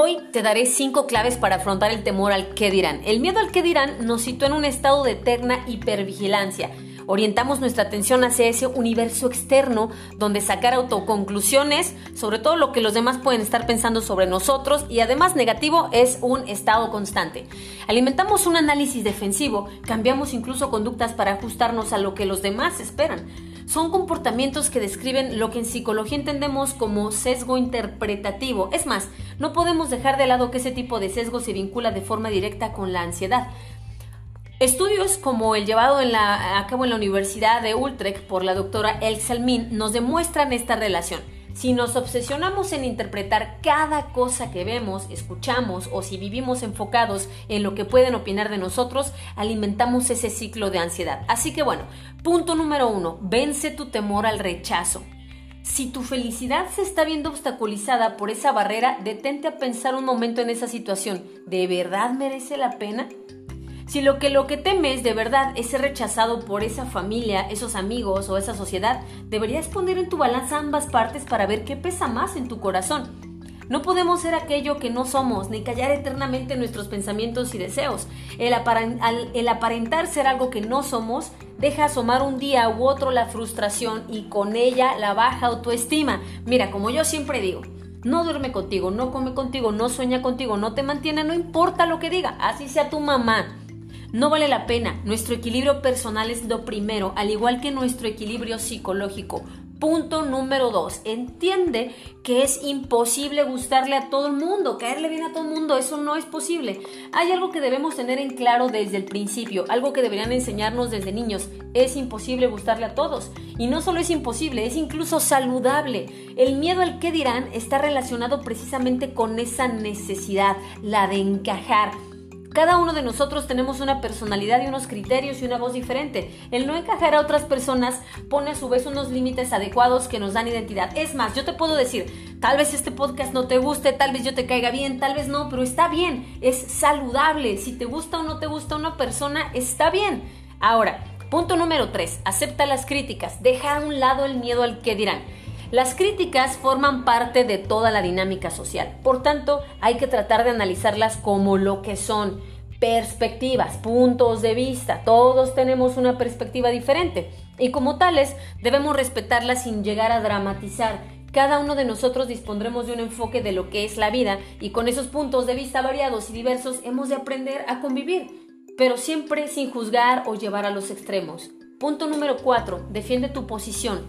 Hoy te daré cinco claves para afrontar el temor al que dirán. El miedo al que dirán nos sitúa en un estado de eterna hipervigilancia. Orientamos nuestra atención hacia ese universo externo donde sacar autoconclusiones sobre todo lo que los demás pueden estar pensando sobre nosotros y además negativo es un estado constante. Alimentamos un análisis defensivo, cambiamos incluso conductas para ajustarnos a lo que los demás esperan son comportamientos que describen lo que en psicología entendemos como sesgo interpretativo. Es más, no podemos dejar de lado que ese tipo de sesgo se vincula de forma directa con la ansiedad. Estudios como el llevado a cabo en la Universidad de Utrecht por la doctora El Salmin nos demuestran esta relación. Si nos obsesionamos en interpretar cada cosa que vemos, escuchamos o si vivimos enfocados en lo que pueden opinar de nosotros, alimentamos ese ciclo de ansiedad. Así que bueno, punto número uno, vence tu temor al rechazo. Si tu felicidad se está viendo obstaculizada por esa barrera, detente a pensar un momento en esa situación. ¿De verdad merece la pena? Si lo que lo que temes de verdad es ser rechazado por esa familia, esos amigos o esa sociedad, deberías poner en tu balanza ambas partes para ver qué pesa más en tu corazón. No podemos ser aquello que no somos, ni callar eternamente nuestros pensamientos y deseos. El, el, aparentar ser algo que no somos deja asomar un día u otro la frustración y con ella la baja autoestima. Mira, como yo siempre digo, no duerme contigo, no come contigo, no sueña contigo, no te mantiene, no importa lo que diga, así sea tu mamá. No vale la pena. Nuestro equilibrio personal es lo primero, al igual que nuestro equilibrio psicológico. Punto número dos, entiende que es imposible gustarle a todo el mundo, caerle bien a todo el mundo, eso no es posible. Hay algo que debemos tener en claro desde el principio, algo que deberían enseñarnos desde niños, es imposible gustarle a todos. Y no solo es imposible, es incluso saludable. El miedo al que dirán está relacionado precisamente con esa necesidad, la de encajar cada uno de nosotros tenemos una personalidad y unos criterios y una voz diferente. El no encajar a otras personas pone a su vez unos límites adecuados que nos dan identidad. Es más, yo te puedo decir, tal vez este podcast no te guste, tal vez yo te caiga bien, tal vez no, pero está bien, es saludable. Si te gusta o no te gusta una persona, está bien. Ahora, punto número 3, acepta las críticas, deja a un lado el miedo al que dirán. Las críticas forman parte de toda la dinámica social, por tanto hay que tratar de analizarlas como lo que son, perspectivas, puntos de vista, todos tenemos una perspectiva diferente y como tales debemos respetarlas sin llegar a dramatizar. Cada uno de nosotros dispondremos de un enfoque de lo que es la vida y con esos puntos de vista variados y diversos hemos de aprender a convivir, pero siempre sin juzgar o llevar a los extremos. Punto número 4. Defiende tu posición.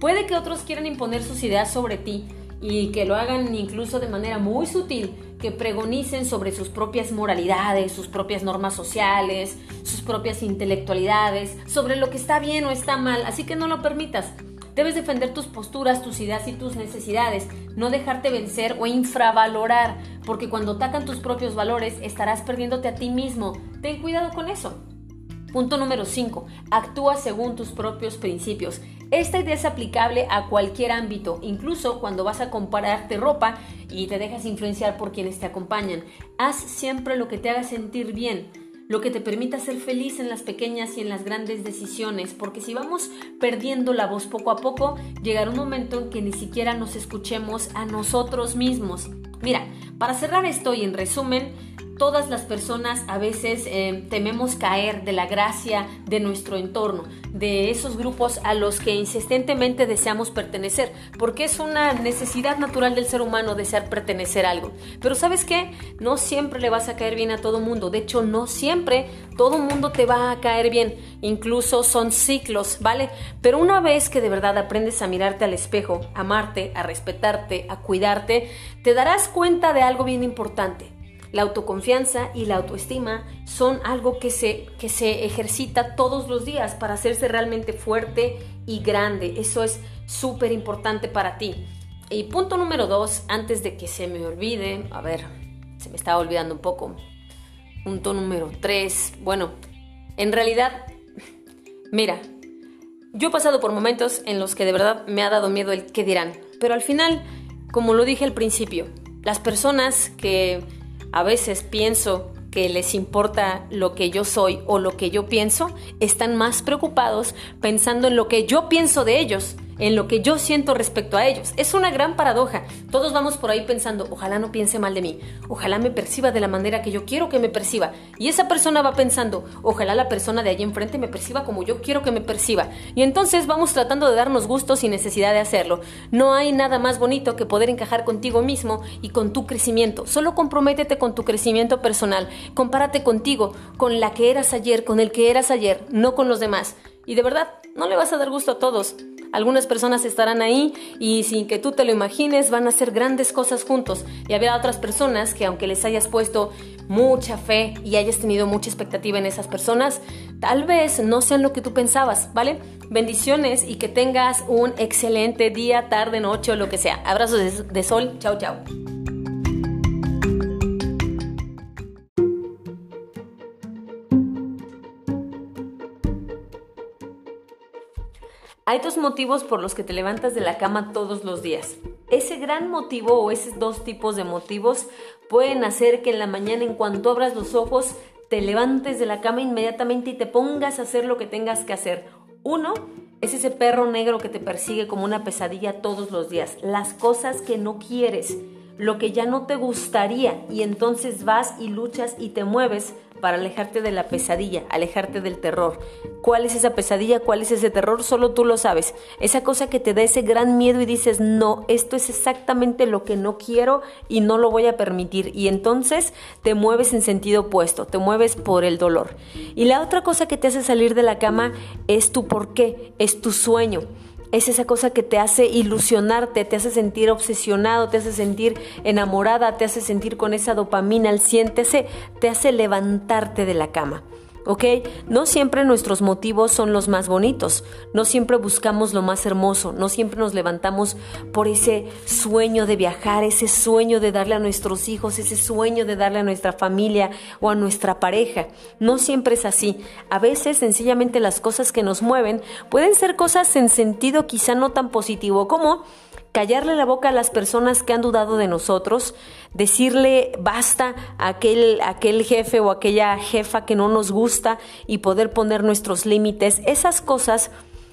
Puede que otros quieran imponer sus ideas sobre ti y que lo hagan incluso de manera muy sutil, que pregonicen sobre sus propias moralidades, sus propias normas sociales, sus propias intelectualidades, sobre lo que está bien o está mal, así que no lo permitas. Debes defender tus posturas, tus ideas y tus necesidades, no dejarte vencer o infravalorar, porque cuando atacan tus propios valores estarás perdiéndote a ti mismo. Ten cuidado con eso. Punto número 5. Actúa según tus propios principios. Esta idea es aplicable a cualquier ámbito, incluso cuando vas a compararte ropa y te dejas influenciar por quienes te acompañan. Haz siempre lo que te haga sentir bien, lo que te permita ser feliz en las pequeñas y en las grandes decisiones, porque si vamos perdiendo la voz poco a poco, llegará un momento en que ni siquiera nos escuchemos a nosotros mismos. Mira, para cerrar esto y en resumen, todas las personas a veces eh, tememos caer de la gracia de nuestro entorno, de esos grupos a los que insistentemente deseamos pertenecer, porque es una necesidad natural del ser humano desear pertenecer a algo. Pero sabes qué, no siempre le vas a caer bien a todo mundo, de hecho no siempre todo mundo te va a caer bien, incluso son ciclos, ¿vale? Pero una vez que de verdad aprendes a mirarte al espejo, a amarte, a respetarte, a cuidarte, te darás cuenta de algo bien importante la autoconfianza y la autoestima son algo que se, que se ejercita todos los días para hacerse realmente fuerte y grande. Eso es súper importante para ti. Y punto número dos, antes de que se me olvide, a ver, se me estaba olvidando un poco. Punto número tres, bueno, en realidad, mira, yo he pasado por momentos en los que de verdad me ha dado miedo el qué dirán, pero al final, como lo dije al principio, las personas que a veces pienso que les importa lo que yo soy o lo que yo pienso, están más preocupados pensando en lo que yo pienso de ellos en lo que yo siento respecto a ellos. Es una gran paradoja. Todos vamos por ahí pensando, ojalá no piense mal de mí, ojalá me perciba de la manera que yo quiero que me perciba. Y esa persona va pensando, ojalá la persona de allí enfrente me perciba como yo quiero que me perciba. Y entonces vamos tratando de darnos gusto sin necesidad de hacerlo. No hay nada más bonito que poder encajar contigo mismo y con tu crecimiento. Solo comprométete con tu crecimiento personal. Compárate contigo, con la que eras ayer, con el que eras ayer, no con los demás. Y de verdad, no le vas a dar gusto a todos. Algunas personas estarán ahí y sin que tú te lo imagines van a hacer grandes cosas juntos. Y habrá otras personas que aunque les hayas puesto mucha fe y hayas tenido mucha expectativa en esas personas, tal vez no sean lo que tú pensabas, ¿vale? Bendiciones y que tengas un excelente día, tarde, noche o lo que sea. Abrazos de, sol. Chao, chao. Hay dos motivos por los que te levantas de la cama todos los días. Ese gran motivo o esos dos tipos de motivos pueden hacer que en la mañana en cuanto abras los ojos te levantes de la cama inmediatamente y te pongas a hacer lo que tengas que hacer. Uno es ese perro negro que te persigue como una pesadilla todos los días. Las cosas que no quieres, lo que ya no te gustaría y entonces vas y luchas y te mueves para alejarte de la pesadilla, alejarte del terror. ¿Cuál es esa pesadilla? ¿Cuál es ese terror? Solo tú lo sabes. Esa cosa que te da ese gran miedo y dices, no, esto es exactamente lo que no quiero y no lo voy a permitir. Y entonces te mueves en sentido opuesto, te mueves por el dolor. Y la otra cosa que te hace salir de la cama es tu por qué, es tu sueño es esa cosa que te hace ilusionarte, te hace sentir obsesionado, te hace sentir enamorada, te hace sentir con esa dopamina al 100, te hace, levantarte de la cama. ¿Ok? No siempre nuestros motivos son los más bonitos, no siempre buscamos lo más hermoso, no siempre nos levantamos por ese sueño de viajar, ese sueño de darle a nuestros hijos, ese sueño de darle a nuestra familia o a nuestra pareja. No siempre es así. A veces sencillamente las cosas que nos mueven pueden ser cosas en sentido quizá no tan positivo como callarle la boca a las personas que han dudado de nosotros, decirle basta a aquel, aquel jefe o aquella jefa que no nos gusta y poder poner nuestros límites, esas cosas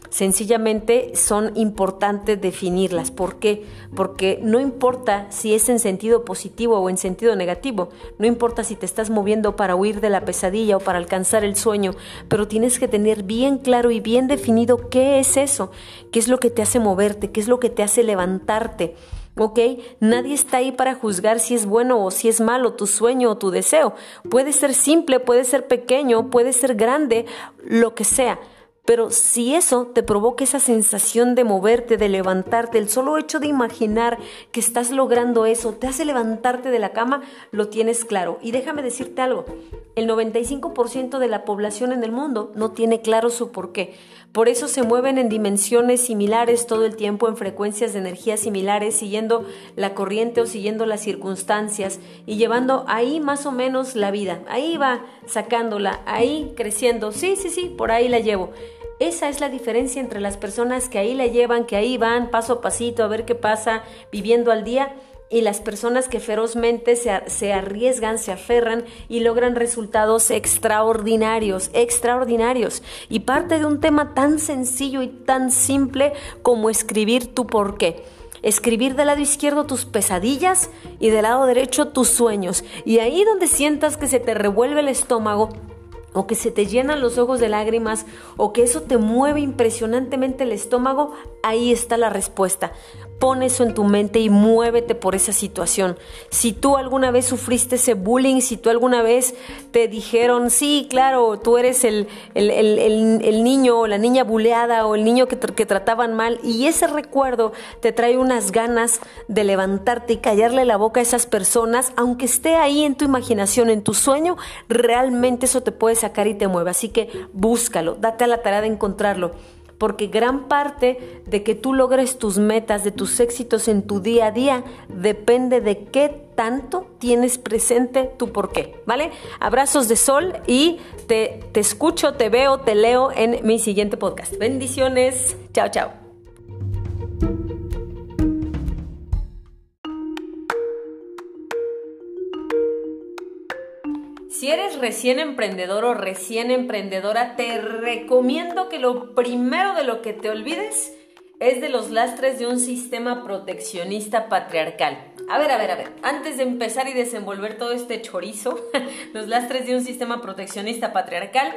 Sencillamente son importantes definirlas. ¿Por qué? Porque no importa si es en sentido positivo o en sentido negativo, no importa si te estás moviendo para huir de la pesadilla o para alcanzar el sueño, pero tienes que tener bien claro y bien definido qué es eso, qué es lo que te hace moverte, qué es lo que te hace levantarte. ¿ok? Nadie está ahí para juzgar si es bueno o si es malo tu sueño o tu deseo. Puede ser simple, puede ser pequeño, puede ser grande, lo que sea. Pero si eso te provoca esa sensación de moverte, de levantarte, el solo hecho de imaginar que estás logrando eso te hace levantarte de la cama, lo tienes claro. Y déjame decirte algo, el 95% de la población en el mundo no tiene claro su porqué. Por eso se mueven en dimensiones similares todo el tiempo, en frecuencias de energía similares, siguiendo la corriente o siguiendo las circunstancias y llevando ahí más o menos la vida. Ahí va sacándola, ahí creciendo. Sí, sí, sí, por ahí la llevo. Esa es la diferencia entre las personas que ahí la llevan, que ahí van paso a pasito a ver qué pasa, viviendo al día, y las personas que ferozmente se, arriesgan, se aferran y logran resultados extraordinarios, extraordinarios. Y parte de un tema tan sencillo y tan simple como escribir tu por qué. Escribir del lado izquierdo tus pesadillas y del lado derecho tus sueños. Y ahí donde sientas que se te revuelve el estómago, o que se te llenan los ojos de lágrimas o que eso te mueve impresionantemente el estómago, ahí está la respuesta. Pon eso en tu mente y muévete por esa situación. Si tú alguna vez sufriste ese bullying, si tú alguna vez te dijeron, sí, claro, tú eres el, el, niño o la niña buleada o el niño que, que trataban mal, y ese recuerdo te trae unas ganas de levantarte y callarle la boca a esas personas, aunque esté ahí en tu imaginación, en tu sueño, realmente eso te puede sacar y te mueve. Así que búscalo, date a la tarea de encontrarlo porque gran parte de que tú logres tus metas, de tus éxitos en tu día a día, depende de qué tanto tienes presente tu por qué, ¿vale? Abrazos de sol y te, te escucho, te veo, te leo en mi siguiente podcast. Bendiciones, chao, chao. Recién emprendedor o recién emprendedora, te recomiendo que lo primero de lo que te olvides es de los lastres de un sistema proteccionista patriarcal. A ver, a ver, a ver, antes de empezar y desenvolver todo este chorizo, los lastres de un sistema proteccionista patriarcal,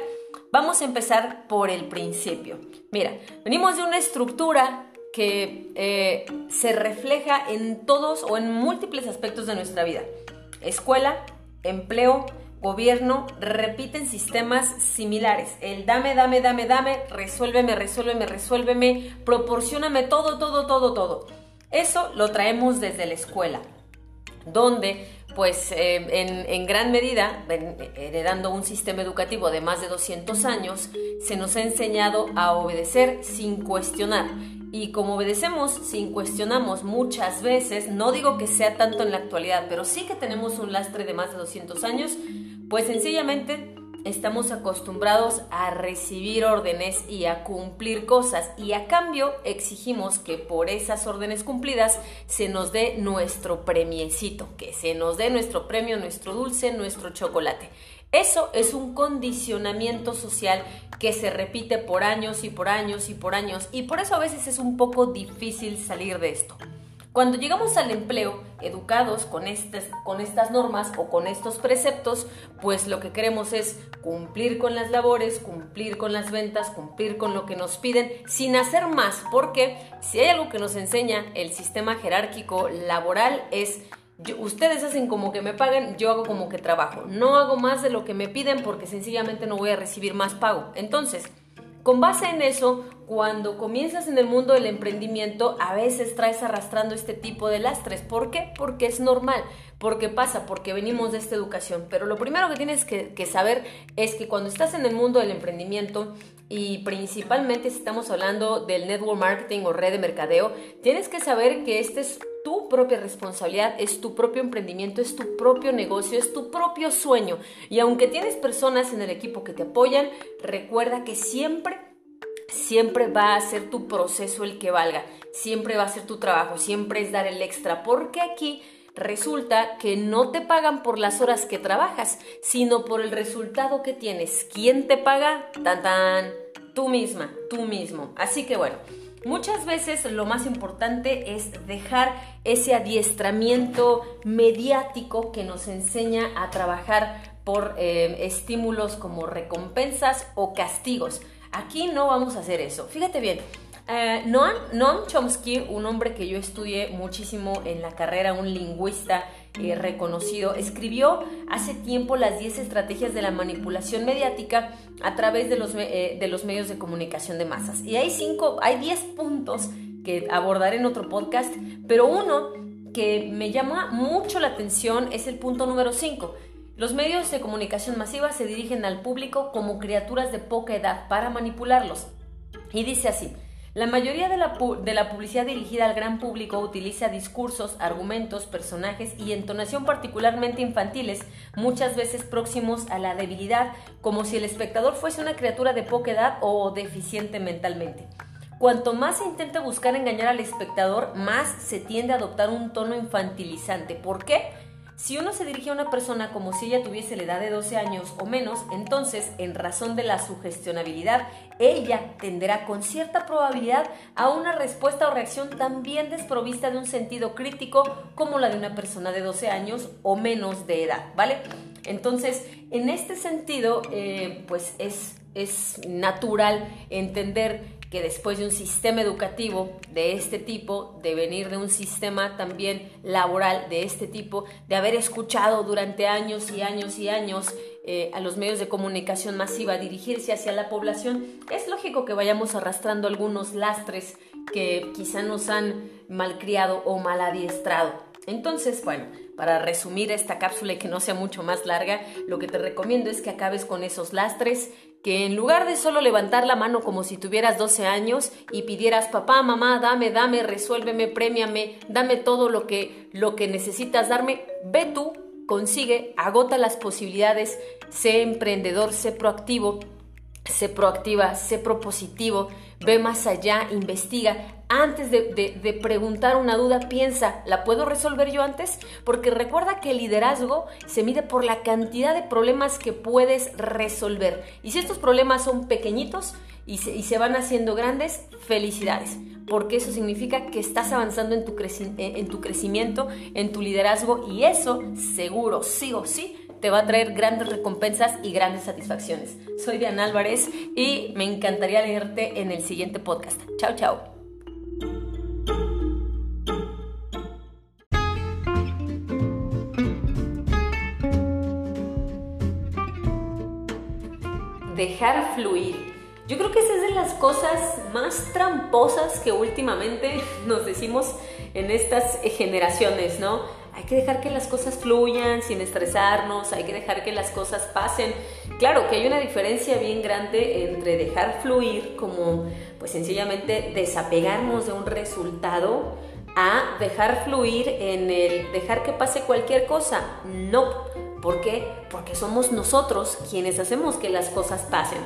vamos a empezar por el principio. Mira, venimos de una estructura que eh, se refleja en todos o en múltiples aspectos de nuestra vida. Escuela, empleo, gobierno repiten sistemas similares. El dame, dame, dame, dame, resuélveme, resuélveme, resuélveme, proporcioname todo, todo, todo, todo. Eso lo traemos desde la escuela, donde pues eh, en, gran medida, heredando un sistema educativo de más de 200 años, se nos ha enseñado a obedecer sin cuestionar. Y como obedecemos sin cuestionamos muchas veces, no digo que sea tanto en la actualidad, pero sí que tenemos un lastre de más de 200 años, pues sencillamente estamos acostumbrados a recibir órdenes y a cumplir cosas y a cambio exigimos que por esas órdenes cumplidas se nos dé nuestro premiecito, que se nos dé nuestro premio, nuestro dulce, nuestro chocolate. Eso es un condicionamiento social que se repite por años y por años y por años y por eso a veces es un poco difícil salir de esto. Cuando llegamos al empleo, educados con, con estas normas o con estos preceptos, pues lo que queremos es cumplir con las labores, cumplir con las ventas, cumplir con lo que nos piden, sin hacer más, porque si hay algo que nos enseña el sistema jerárquico laboral es ustedes hacen como que me paguen, yo hago como que trabajo. No hago más de lo que me piden porque sencillamente no voy a recibir más pago. Entonces, con base en eso, cuando comienzas en el mundo del emprendimiento, a veces traes arrastrando este tipo de lastres. ¿Por qué? Porque es normal, porque pasa, porque venimos de esta educación. Pero lo primero que tienes que, saber es que cuando estás en el mundo del emprendimiento, y principalmente si estamos hablando del network marketing o red de mercadeo, tienes que saber que este es tu propia responsabilidad, es tu propio emprendimiento, es tu propio negocio, es tu propio sueño. Y aunque tienes personas en el equipo que te apoyan, recuerda que siempre, siempre va a ser tu proceso el que valga, siempre va a ser tu trabajo, siempre es dar el extra, porque aquí resulta que no te pagan por las horas que trabajas, sino por el resultado que tienes. ¿Quién te paga? Tan tan, tú misma, tú mismo. Así que bueno. Muchas veces lo más importante es dejar ese adiestramiento mediático que nos enseña a trabajar por eh, estímulos como recompensas o castigos. Aquí no vamos a hacer eso. Fíjate bien, eh, Noam, Chomsky, un hombre que yo estudié muchísimo en la carrera, un lingüista eh, reconocido, escribió hace tiempo las 10 estrategias de la manipulación mediática a través de los, eh, de los medios de comunicación de masas. Y hay, cinco, hay 10 puntos que abordaré en otro podcast, pero uno que me llama mucho la atención es el punto número 5. Los medios de comunicación masiva se dirigen al público como criaturas de poca edad para manipularlos. Y dice así, la mayoría de la, publicidad dirigida al gran público utiliza discursos, argumentos, personajes y entonación particularmente infantiles, muchas veces próximos a la debilidad, como si el espectador fuese una criatura de poca edad o deficiente mentalmente. Cuanto más se intenta buscar engañar al espectador, más se tiende a adoptar un tono infantilizante. ¿Por qué? Si uno se dirige a una persona como si ella tuviese la edad de 12 años o menos, entonces, en razón de la sugestionabilidad, ella tenderá con cierta probabilidad a una respuesta o reacción también desprovista de un sentido crítico como la de una persona de 12 años o menos de edad, ¿vale? Entonces, en este sentido, eh, pues es, es natural entender que después de un sistema educativo de este tipo, de venir de un sistema también laboral de este tipo, de haber escuchado durante años y años y años eh, a los medios de comunicación masiva dirigirse hacia la población, es lógico que vayamos arrastrando algunos lastres que quizá nos han malcriado o mal adiestrado. Entonces, bueno, para resumir esta cápsula y que no sea mucho más larga, lo que te recomiendo es que acabes con esos lastres que en lugar de solo levantar la mano como si tuvieras 12 años y pidieras papá, mamá, dame, dame, resuélveme, premiame, dame todo lo que, lo que necesitas darme, ve tú, consigue, agota las posibilidades, sé emprendedor, sé proactivo, sé proactiva, sé propositivo, ve más allá, investiga. Antes de, preguntar una duda, piensa, ¿la puedo resolver yo antes? Porque recuerda que el liderazgo se mide por la cantidad de problemas que puedes resolver. Y si estos problemas son pequeñitos y se, van haciendo grandes, felicidades. porque eso significa que estás avanzando en tu, en tu crecimiento, en tu liderazgo y eso seguro, sí o sí, te va a traer grandes recompensas y grandes satisfacciones. Soy Diana Álvarez y me encantaría leerte en el siguiente podcast. Chao, chao. dejar fluir. Yo creo que esa es de las cosas más tramposas que últimamente nos decimos en estas generaciones, ¿no? Hay que dejar que las cosas fluyan sin estresarnos, hay que dejar que las cosas pasen. Claro que hay una diferencia bien grande entre dejar fluir como pues sencillamente desapegarnos de un resultado a dejar fluir en el dejar que pase cualquier cosa. No, ¿Por qué? Porque somos nosotros quienes hacemos que las cosas pasen.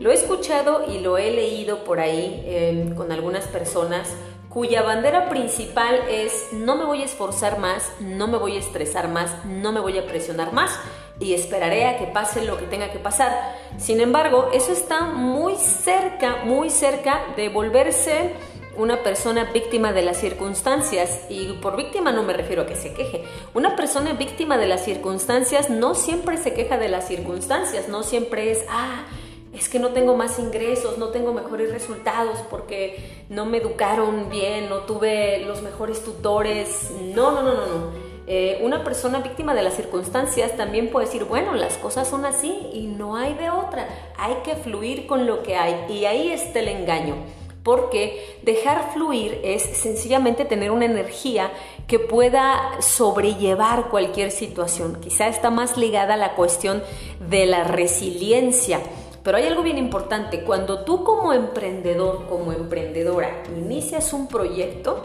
Lo he escuchado y lo he leído por ahí em, con algunas personas cuya bandera principal es no me voy a esforzar más, no me voy a estresar más, no me voy a presionar más y esperaré a que pase lo que tenga que pasar. Sin embargo, eso está muy cerca, muy cerca de volverse una persona víctima de las circunstancias, y por víctima no me refiero a que se queje, una persona víctima de las circunstancias no siempre se queja de las circunstancias, no siempre es, ah, es que no tengo más ingresos, no tengo mejores resultados porque no me educaron bien, no tuve los mejores tutores. No, no, no, no, no. Eh, una persona víctima de las circunstancias también puede decir, bueno, las cosas son así y no hay de otra. Hay que fluir con lo que hay. Y ahí está el engaño porque dejar fluir es sencillamente tener una energía que pueda sobrellevar cualquier situación. Quizá está más ligada a la cuestión de la resiliencia. Pero hay algo bien importante, cuando tú como emprendedor, como emprendedora, inicias un proyecto,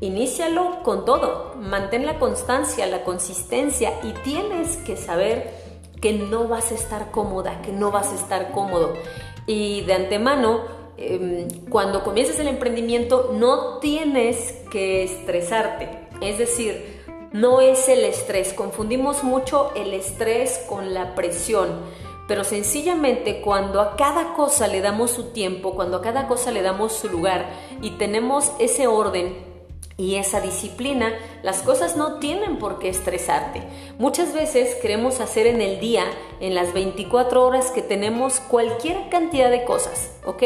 inícialo con todo, mantén la constancia, la consistencia y tienes que saber que no vas a estar cómoda, que no vas a estar cómodo. Y de antemano, Em, cuando comienzas el emprendimiento no tienes que estresarte. Es decir, no es el estrés. Confundimos mucho el estrés con la presión. Pero sencillamente cuando a cada cosa le damos su tiempo, cuando a cada cosa le damos su lugar y tenemos ese orden y esa disciplina, las cosas no tienen por qué estresarte. Muchas veces queremos hacer en el día, en las 24 horas que tenemos, cualquier cantidad de cosas, ¿ok?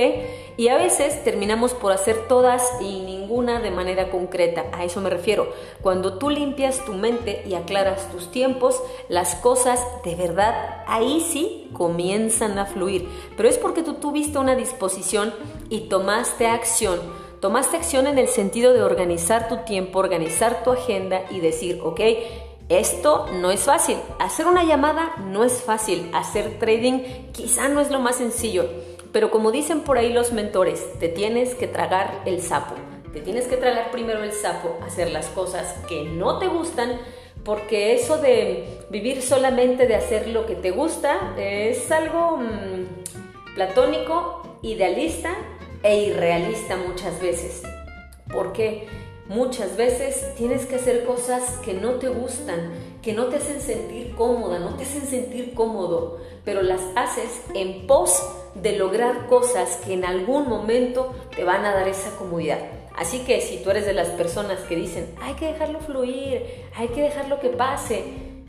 Y a veces terminamos por hacer todas y ninguna de manera concreta. A eso me refiero. Cuando tú limpias tu mente y aclaras tus tiempos, las cosas de verdad ahí sí comienzan a fluir. Pero es porque tú tuviste una disposición y tomaste acción Tomaste acción en el sentido de organizar tu tiempo, organizar tu agenda y decir, ok, esto no es fácil. Hacer una llamada no es fácil. Hacer trading quizá no es lo más sencillo. Pero como dicen por ahí los mentores, te tienes que tragar el sapo. Te tienes que tragar primero el sapo, hacer las cosas que no te gustan, porque eso de vivir solamente de hacer lo que te gusta es algo mm, platónico, idealista e irrealista muchas veces. Porque muchas veces tienes que hacer cosas que no te gustan, que no te hacen sentir cómoda, no te hacen sentir cómodo, pero las haces en pos de lograr cosas que en algún momento te van a dar esa comodidad. Así que si tú eres de las personas que dicen, hay que dejarlo fluir, hay que dejarlo que pase,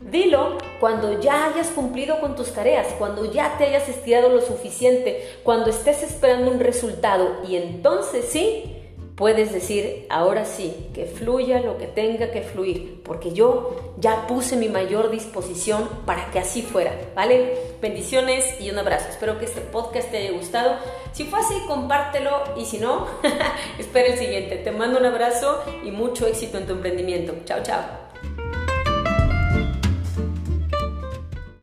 Dilo cuando ya hayas cumplido con tus tareas, cuando ya te hayas estirado lo suficiente, cuando estés esperando un resultado y entonces sí puedes decir, ahora sí, que fluya lo que tenga que fluir, porque yo ya puse mi mayor disposición para que así fuera, ¿vale? Bendiciones y un abrazo. Espero que este podcast te haya gustado. Si fue así, compártelo y si no, espera el siguiente. Te mando un abrazo y mucho éxito en tu emprendimiento. Chao, chao.